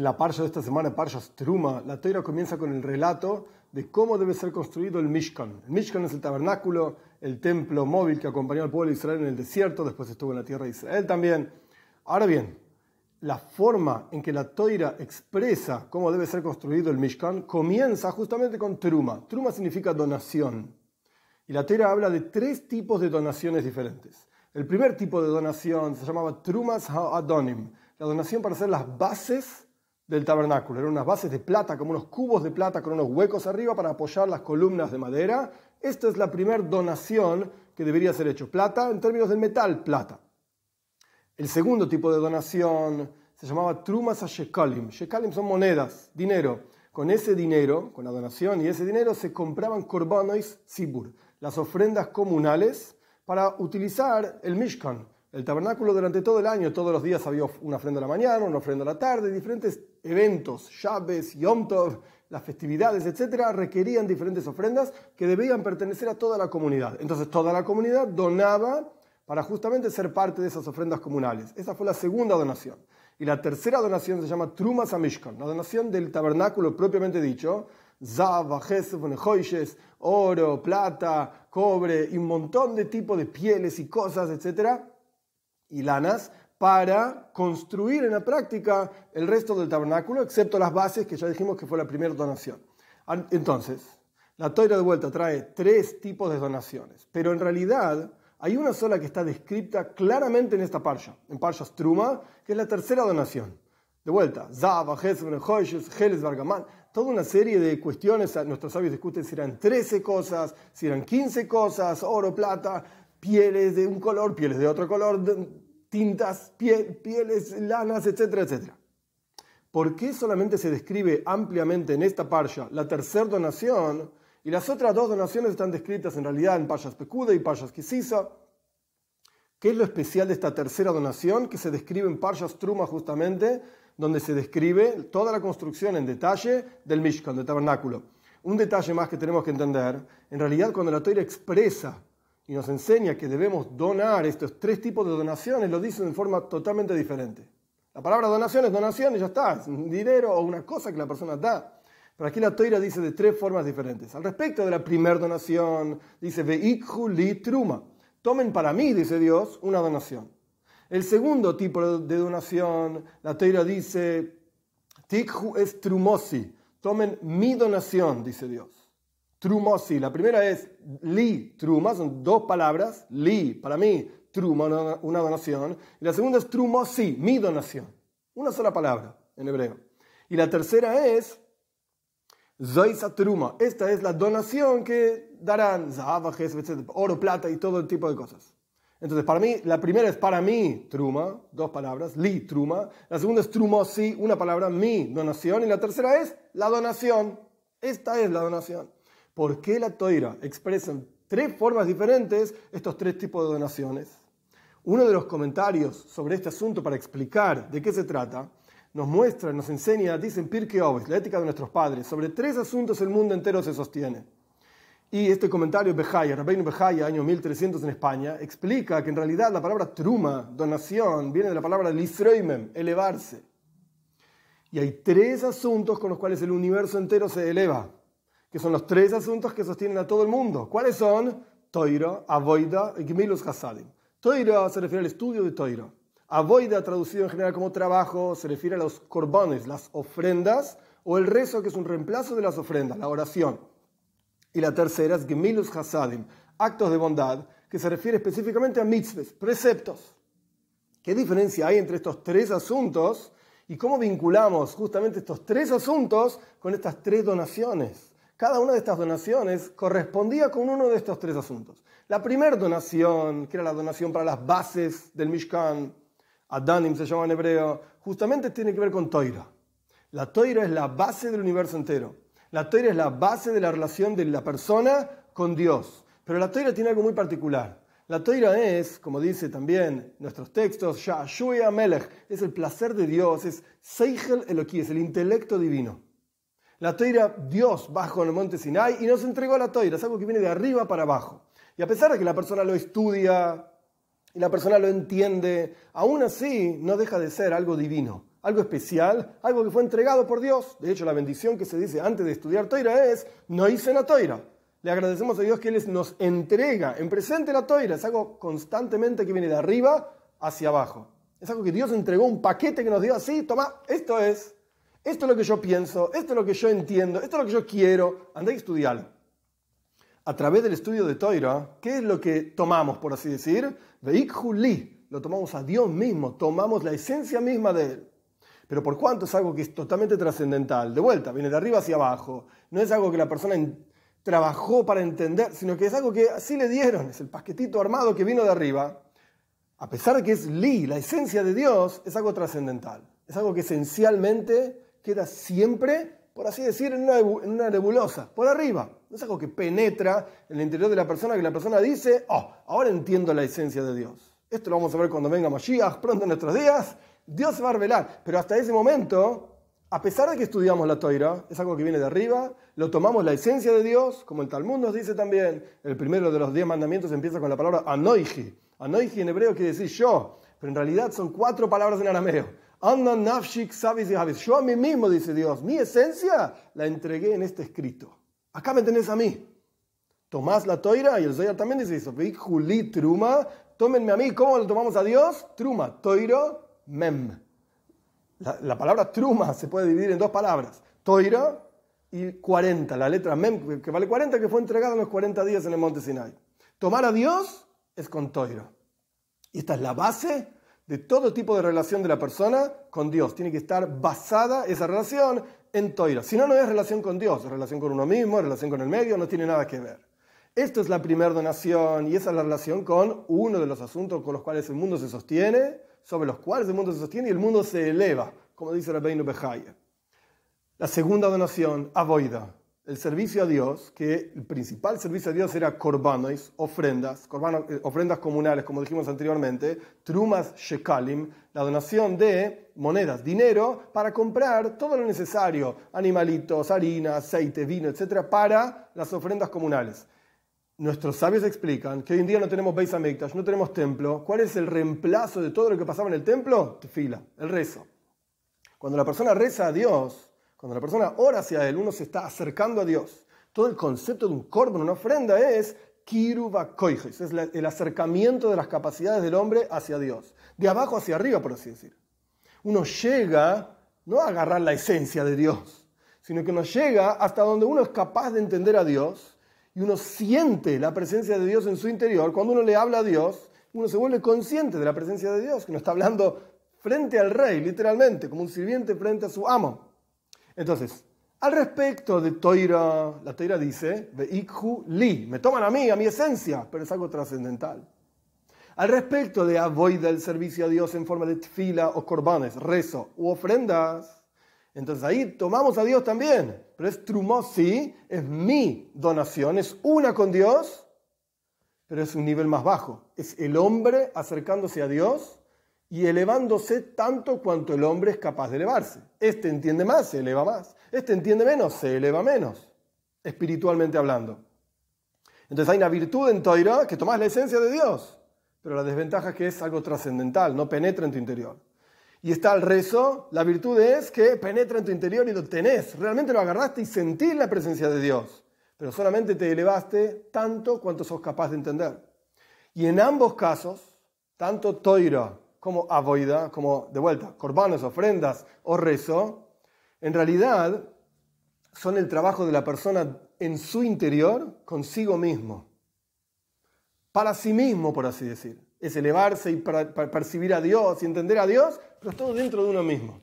En la parsha de esta semana, Parshas Truma, la Torah comienza con el relato de cómo debe ser construido el Mishkan. El Mishkan es el tabernáculo, el templo móvil que acompañó al pueblo de Israel en el desierto, después estuvo en la tierra de Israel también. Ahora bien, la forma en que la Toira expresa cómo debe ser construido el Mishkan comienza justamente con Truma. Truma significa donación. Y la Toira habla de tres tipos de donaciones diferentes. El primer tipo de donación se llamaba Trumas Ha'adonim, la donación para hacer las bases del tabernáculo. Eran unas bases de plata, como unos cubos de plata con unos huecos arriba para apoyar las columnas de madera. Esta es la primera donación que debería ser hecho. Plata, en términos del metal, plata. El segundo tipo de donación se llamaba trumas a shekalim. Shekalim son monedas, dinero. Con ese dinero, con la donación y ese dinero, se compraban korbanos sibur, las ofrendas comunales para utilizar el Mishkan, el tabernáculo durante todo el año, todos los días había una ofrenda a la mañana, una ofrenda a la tarde, diferentes eventos, Shabbos, Yom Tov, las festividades, etcétera, requerían diferentes ofrendas que debían pertenecer a toda la comunidad. Entonces toda la comunidad donaba para justamente ser parte de esas ofrendas comunales. Esa fue la segunda donación. Y la tercera donación se llama Trumas a Mishkan, la donación del tabernáculo propiamente dicho, Zav, oro, plata, cobre y un montón de tipos de pieles y cosas, etcétera, y lanas para construir en la práctica el resto del tabernáculo, excepto las bases que ya dijimos que fue la primera donación. Entonces, la toira de vuelta trae tres tipos de donaciones, pero en realidad hay una sola que está descrita claramente en esta parsha, en parsha Struma, que es la tercera donación. De vuelta, Zaba, Geles, Bargamán, toda una serie de cuestiones, nuestros sabios discuten si eran 13 cosas, si eran 15 cosas, oro, plata, pieles de un color, pieles de otro color, tintas, pieles, lanas, etcétera, etcétera. ¿Por qué solamente se describe ampliamente en esta parsha la tercera donación y las otras dos donaciones están descritas en realidad en parshas Pecuda y parshas Kisisa? ¿Qué es lo especial de esta tercera donación que se describe en parshas Truma justamente, donde se describe toda la construcción en detalle del Mishkan, del tabernáculo? Un detalle más que tenemos que entender, en realidad cuando la Torah expresa y nos enseña que debemos donar estos tres tipos de donaciones, lo dice de forma totalmente diferente. La palabra donación es donación y ya está, es un dinero o una cosa que la persona da. Pero aquí la toira dice de tres formas diferentes. Al respecto de la primera donación, dice veikhu li truma. Tomen para mí, dice Dios, una donación. El segundo tipo de donación, la toira dice tikhu es trumosi. Tomen mi donación, dice Dios. Trumosi. La primera es li, truma, son dos palabras. Li, para mí, truma, una, donación. Y la segunda es trumosi, mi donación. Una sola palabra en hebreo. Y la tercera es zoisa truma. Esta es la donación que darán oro, plata y todo tipo de cosas. Entonces, para mí, la primera es para mí, truma, dos palabras, li, truma. La segunda es trumosi, una palabra, mi donación. Y la tercera es la donación. Esta es la donación por qué la toira expresa en tres formas diferentes estos tres tipos de donaciones. Uno de los comentarios sobre este asunto para explicar de qué se trata nos muestra, nos enseña, dicen Pirke Oves, la ética de nuestros padres, sobre tres asuntos el mundo entero se sostiene. Y este comentario, Bejaya, Rabbeinu Bejaya, año 1300 en España, explica que en realidad la palabra truma, donación, viene de la palabra lisroimem, elevarse. Y hay tres asuntos con los cuales el universo entero se eleva que son los tres asuntos que sostienen a todo el mundo. ¿Cuáles son? Toira, Avoida y Gmilus Hasadim. Toira se refiere al estudio de Toira. Avoida, traducido en general como trabajo, se refiere a los corbones, las ofrendas, o el rezo, que es un reemplazo de las ofrendas, la oración. Y la tercera es Gmilus Hasadim, actos de bondad, que se refiere específicamente a mitzvahs, preceptos. ¿Qué diferencia hay entre estos tres asuntos y cómo vinculamos justamente estos tres asuntos con estas tres donaciones? Cada una de estas donaciones correspondía con uno de estos tres asuntos. La primera donación, que era la donación para las bases del Mishkan, Adanim se llama en hebreo, justamente tiene que ver con Toira. La Toira es la base del universo entero. La Toira es la base de la relación de la persona con Dios. Pero la Toira tiene algo muy particular. La Toira es, como dice también nuestros textos, Sha'shuya Melech, es el placer de Dios, es Seichel Eloquí, es el intelecto divino. La toira, Dios bajó en el monte Sinai y nos entregó la toira, es algo que viene de arriba para abajo. Y a pesar de que la persona lo estudia y la persona lo entiende, aún así no deja de ser algo divino. algo especial, algo que fue entregado por Dios. De hecho, la bendición que se dice antes de estudiar toira es, no hice la toira. Le agradecemos a Dios que Él nos entrega en presente la toira. Es algo constantemente que viene de arriba hacia abajo. Es algo que Dios entregó un paquete que nos dio así, toma, esto es, esto es lo que yo pienso, esto es lo que yo entiendo, esto es lo que yo quiero. Andá y estudialo. A través del estudio de Toira, ¿qué es lo que tomamos, por así decir? Veik lo tomamos a Dios mismo, tomamos la esencia misma de Él. Pero por cuanto es algo que es totalmente trascendental, de vuelta, viene de arriba hacia abajo, no es algo que la persona trabajó para entender, sino que es algo que así le dieron, es el paquetito armado que vino de arriba, a pesar de que es Li, la esencia de Dios, es algo trascendental, es algo que esencialmente queda siempre, por así decir, en una, nebulosa, por arriba, no es algo que penetra en el interior de la persona, que la persona dice, oh, ahora entiendo la esencia de Dios. Esto lo vamos a ver cuando venga Mashiach, pronto en nuestros días, Dios se va a revelar, pero hasta ese momento a pesar de que estudiamos la toira, es algo que viene de arriba, lo tomamos la esencia de Dios, como el Talmud nos dice también, el primero de los diez mandamientos empieza con la palabra anoiji. Anoiji en hebreo quiere decir yo, pero en realidad son cuatro palabras en arameo. Nafshik Yo a mí mismo, dice Dios, mi esencia la entregué en este escrito. Acá me tenés a mí. Tomás la toira y el Zoyar también dice eso. Juli truma, tómenme a mí. ¿Cómo lo tomamos a Dios? Truma, toiro, mem. La, palabra truma se puede dividir en dos palabras, toira y 40, la letra mem, que vale 40, que fue entregada en los 40 días en el monte Sinai. Tomar a Dios es con toira. Y esta es la base de todo tipo de relación de la persona con Dios. Tiene que estar basada esa relación en toira. Si no, no es relación con Dios, es relación con uno mismo, es relación con el medio, no tiene nada que ver. Esto es la primera donación y esa es la relación con uno de los asuntos con los cuales el mundo se sostiene sobre los cuales el mundo se sostiene y el mundo se eleva, como dice Rabbeinu Bejaye. La segunda donación, avoida, el servicio a Dios, que el principal servicio a Dios era corbanos, ofrendas, eh, ofrendas comunales, como dijimos anteriormente, trumas shekalim, la donación de monedas, dinero, para comprar todo lo necesario, animalitos, harina, aceite, vino, etc., para las ofrendas comunales. Nuestros sabios explican que hoy en día no tenemos Beis Hamikdash, no tenemos templo. ¿Cuál es el reemplazo de todo lo que pasaba en el templo? Tefila, el rezo. Cuando la persona reza a Dios, cuando la persona ora hacia Él, uno se está acercando a Dios. Todo el concepto de un korban, una ofrenda, es kiruva es el acercamiento de las capacidades del hombre hacia Dios. De abajo hacia arriba, por así decir. Uno llega no a agarrar la esencia de Dios, sino que uno llega hasta donde uno es capaz de entender a Dios y uno siente la presencia de Dios en su interior, cuando uno le habla a Dios, uno se vuelve consciente de la presencia de Dios, que no está hablando frente al rey, literalmente, como un sirviente frente a su amo. Entonces, al respecto de Toira, la Toira dice, li, me toman a mí, a mi esencia, pero es algo trascendental. Al respecto de avoida el servicio a Dios en forma de tfila o corbanes, rezo u ofrendas, entonces ahí tomamos a Dios también. Pero es trumosi, es mi donación, es una con Dios, pero es un nivel más bajo. Es el hombre acercándose a Dios y elevándose tanto cuanto el hombre es capaz de elevarse. Este entiende más, se eleva más. Este entiende menos, se eleva menos, espiritualmente hablando. Entonces hay una virtud en Toira que tomas la esencia de Dios, pero la desventaja es que es algo trascendental, no penetra en tu interior. Y está el rezo, la virtud es que penetra en tu interior y lo tenés, realmente lo agarraste y sentís la presencia de Dios, pero solamente te elevaste tanto cuanto sos capaz de entender. Y en ambos casos, tanto toira como avoida, como de vuelta, corbanos, ofrendas o rezo, en realidad son el trabajo de la persona en su interior consigo mismo, para sí mismo, por así decir es elevarse y percibir a Dios y entender a Dios, pero es todo dentro de uno mismo.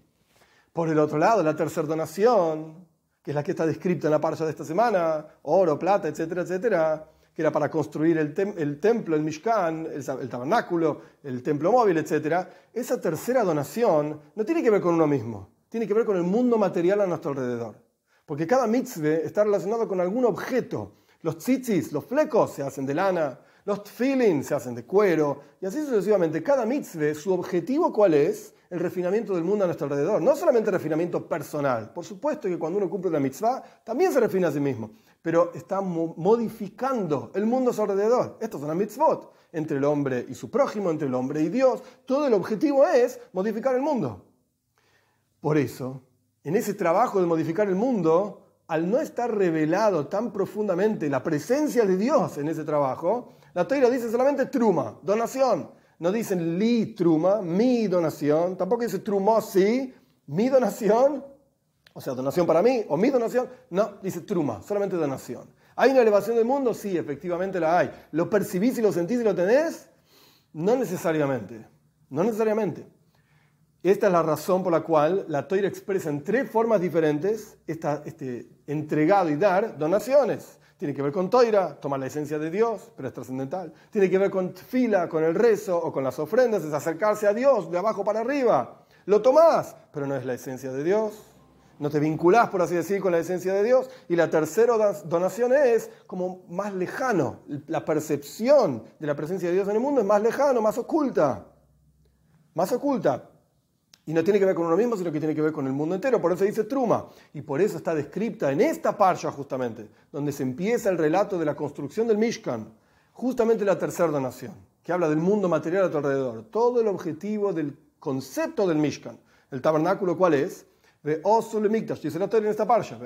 Por el otro lado, la tercera donación, que es la que está descrita en la parcha de esta semana, oro, plata, etcétera, etcétera, que era para construir el, templo, el Mishkan, el, tabernáculo, el templo móvil, etcétera, esa tercera donación no tiene que ver con uno mismo, tiene que ver con el mundo material a nuestro alrededor. Porque cada mitzvah está relacionado con algún objeto. Los tzitzis, los flecos, se hacen de lana, los tfilin se hacen de cuero, y así sucesivamente. Cada mitzvah, su objetivo cuál es? El refinamiento del mundo a nuestro alrededor. No solamente el refinamiento personal. Por supuesto que cuando uno cumple una mitzvah, también se refina a sí mismo. Pero está modificando el mundo a su alrededor. Esto es una mitzvot. Entre el hombre y su prójimo, entre el hombre y Dios. Todo el objetivo es modificar el mundo. Por eso, en ese trabajo de modificar el mundo, al no estar revelado tan profundamente la presencia de Dios en ese trabajo, la Torah dice solamente truma, donación. No dicen li truma, mi donación. Tampoco dice trumosi, mi donación. O sea, donación para mí o mi donación. No, dice truma, solamente donación. ¿Hay una elevación del mundo? Sí, efectivamente la hay. ¿Lo percibís y lo sentís y lo tenés? No necesariamente. No necesariamente. Esta es la razón por la cual la Toira expresa en tres formas diferentes este entregado y dar donaciones. Tiene que ver con toira, tomar la esencia de Dios, pero es trascendental. Tiene que ver con fila, con el rezo o con las ofrendas, es acercarse a Dios de abajo para arriba. Lo tomás, pero no es la esencia de Dios. No te vinculás, por así decir, con la esencia de Dios. Y la tercera donación es como más lejano. La percepción de la presencia de Dios en el mundo es más lejano, más oculta. Más oculta. Y no tiene que ver con uno mismo, sino que tiene que ver con el mundo entero. Por eso dice Truma. Y por eso está descrita en esta parsha justamente, donde se empieza el relato de la construcción del Mishkan, justamente la tercera donación, que habla del mundo material a tu alrededor. Todo el objetivo del concepto del Mishkan. El tabernáculo, ¿cuál es? dice la en esta parsha.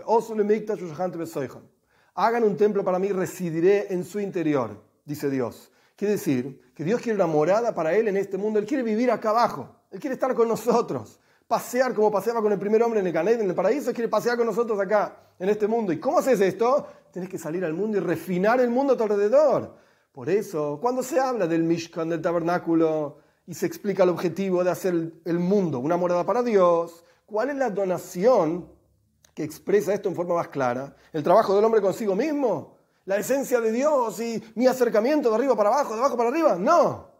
Hagan un templo para mí, residiré en su interior, dice Dios. Quiere decir que Dios quiere una morada para él en este mundo. Él quiere vivir acá abajo. Él quiere estar con nosotros, pasear como paseaba con el primer hombre en el Canet, en el paraíso, quiere pasear con nosotros acá, en este mundo. ¿Y cómo haces esto? Tienes que salir al mundo y refinar el mundo a tu alrededor. Por eso, cuando se habla del Mishkan, del tabernáculo, y se explica el objetivo de hacer el mundo una morada para Dios, ¿cuál es la donación que expresa esto en forma más clara? ¿El trabajo del hombre consigo mismo? ¿La esencia de Dios y mi acercamiento de arriba para abajo, de abajo para arriba? No.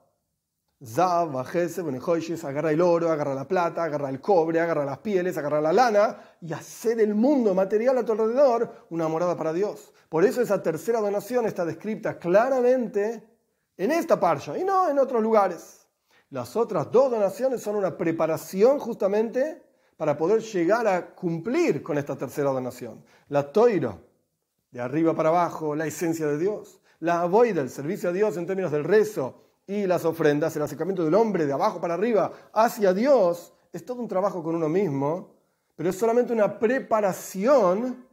Zav, agarra el oro, agarra la plata, agarra el cobre, agarra las pieles, agarra la lana y hacer el mundo material a tu alrededor una morada para Dios. Por eso esa tercera donación está descrita claramente en esta parsha y no en otros lugares. Las otras dos donaciones son una preparación justamente para poder llegar a cumplir con esta tercera donación. La toiro, de arriba para abajo, la esencia de Dios. La avoida, el servicio a Dios en términos del rezo y las ofrendas, el acercamiento del hombre de abajo para arriba hacia Dios, es todo un trabajo con uno mismo, pero es solamente una preparación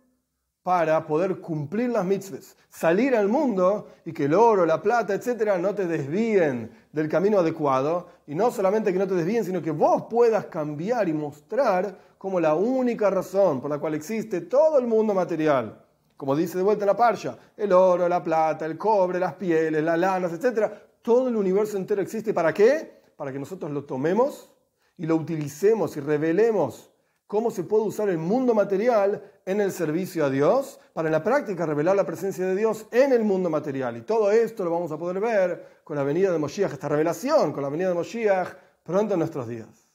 para poder cumplir las mitzvahs, salir al mundo y que el oro, la plata, etcétera, no te desvíen del camino adecuado. Y no solamente que no te desvíen, sino que vos puedas cambiar y mostrar como la única razón por la cual existe todo el mundo material. Como dice de vuelta la parsha, el oro, la plata, el cobre, las pieles, las lanas, etcétera, todo el universo entero existe. ¿Para qué? Para que nosotros lo tomemos y lo utilicemos y revelemos cómo se puede usar el mundo material en el servicio a Dios, para en la práctica revelar la presencia de Dios en el mundo material. Y todo esto lo vamos a poder ver con la venida de Moshiach, esta revelación con la venida de Moshiach pronto en nuestros días.